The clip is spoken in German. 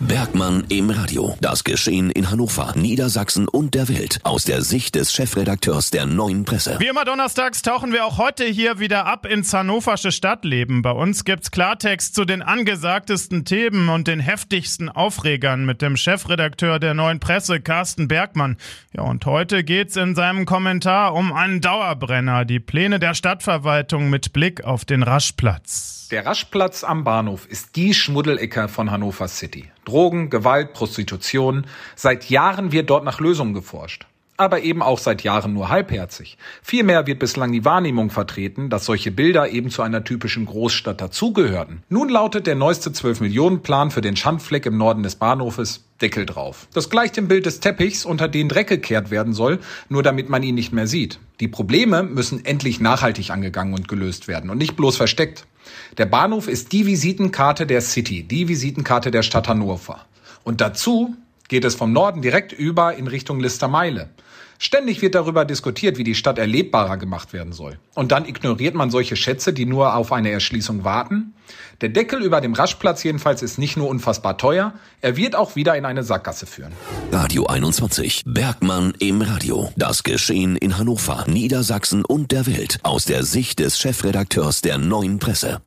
Bergmann im Radio. Das Geschehen in Hannover, Niedersachsen und der Welt aus der Sicht des Chefredakteurs der Neuen Presse. Wie immer donnerstags tauchen wir auch heute hier wieder ab ins hannoversche Stadtleben. Bei uns gibt's Klartext zu den angesagtesten Themen und den heftigsten Aufregern mit dem Chefredakteur der Neuen Presse, Carsten Bergmann. Ja, und heute geht's in seinem Kommentar um einen Dauerbrenner, die Pläne der Stadtverwaltung mit Blick auf den Raschplatz. Der Raschplatz am Bahnhof ist die Schmuddelecke von Hannover City. Drogen, Gewalt, Prostitution. Seit Jahren wird dort nach Lösungen geforscht. Aber eben auch seit Jahren nur halbherzig. Vielmehr wird bislang die Wahrnehmung vertreten, dass solche Bilder eben zu einer typischen Großstadt dazugehörten. Nun lautet der neueste 12-Millionen-Plan für den Schandfleck im Norden des Bahnhofes Deckel drauf. Das gleicht dem Bild des Teppichs, unter den Dreck gekehrt werden soll, nur damit man ihn nicht mehr sieht. Die Probleme müssen endlich nachhaltig angegangen und gelöst werden und nicht bloß versteckt. Der Bahnhof ist die Visitenkarte der City, die Visitenkarte der Stadt Hannover. Und dazu geht es vom Norden direkt über in Richtung Listermeile. Ständig wird darüber diskutiert, wie die Stadt erlebbarer gemacht werden soll. Und dann ignoriert man solche Schätze, die nur auf eine Erschließung warten. Der Deckel über dem Raschplatz jedenfalls ist nicht nur unfassbar teuer, er wird auch wieder in eine Sackgasse führen. Radio 21. Bergmann im Radio. Das Geschehen in Hannover, Niedersachsen und der Welt aus der Sicht des Chefredakteurs der Neuen Presse.